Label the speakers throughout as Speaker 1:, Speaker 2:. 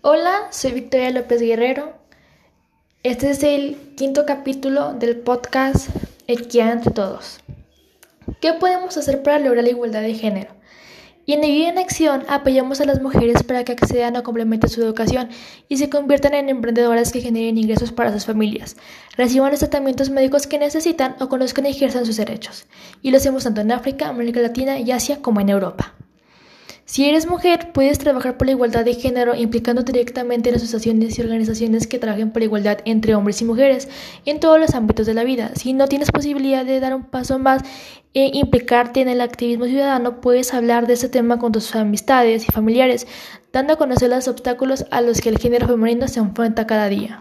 Speaker 1: Hola, soy Victoria López Guerrero. Este es el quinto capítulo del podcast Equidad entre Todos. ¿Qué podemos hacer para lograr la igualdad de género? Y en Vida en Acción apoyamos a las mujeres para que accedan o complementen su educación y se conviertan en emprendedoras que generen ingresos para sus familias, reciban los tratamientos médicos que necesitan o conozcan y ejerzan sus derechos. Y lo hacemos tanto en África, América Latina y Asia como en Europa. Si eres mujer, puedes trabajar por la igualdad de género implicando directamente en asociaciones y organizaciones que trabajen por la igualdad entre hombres y mujeres en todos los ámbitos de la vida. Si no tienes posibilidad de dar un paso más e implicarte en el activismo ciudadano, puedes hablar de este tema con tus amistades y familiares, dando a conocer los obstáculos a los que el género femenino se enfrenta cada día.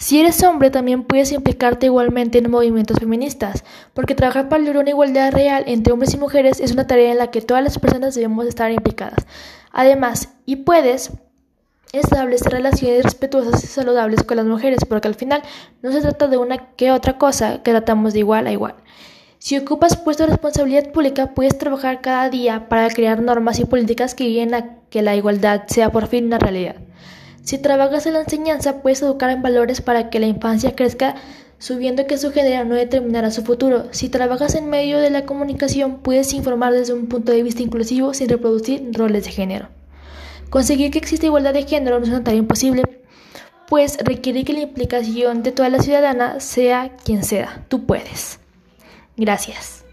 Speaker 1: Si eres hombre, también puedes implicarte igualmente en movimientos feministas, porque trabajar para lograr una igualdad real entre hombres y mujeres es una tarea en la que todas las personas debemos estar implicadas. Además, y puedes establecer relaciones respetuosas y saludables con las mujeres, porque al final no se trata de una que otra cosa que tratamos de igual a igual. Si ocupas puestos de responsabilidad pública, puedes trabajar cada día para crear normas y políticas que guíen a que la igualdad sea por fin una realidad. Si trabajas en la enseñanza, puedes educar en valores para que la infancia crezca subiendo que su género no determinará su futuro. Si trabajas en medio de la comunicación, puedes informar desde un punto de vista inclusivo sin reproducir roles de género. Conseguir que exista igualdad de género no es una tarea imposible, pues requiere que la implicación de toda la ciudadana sea quien sea. Tú puedes. Gracias.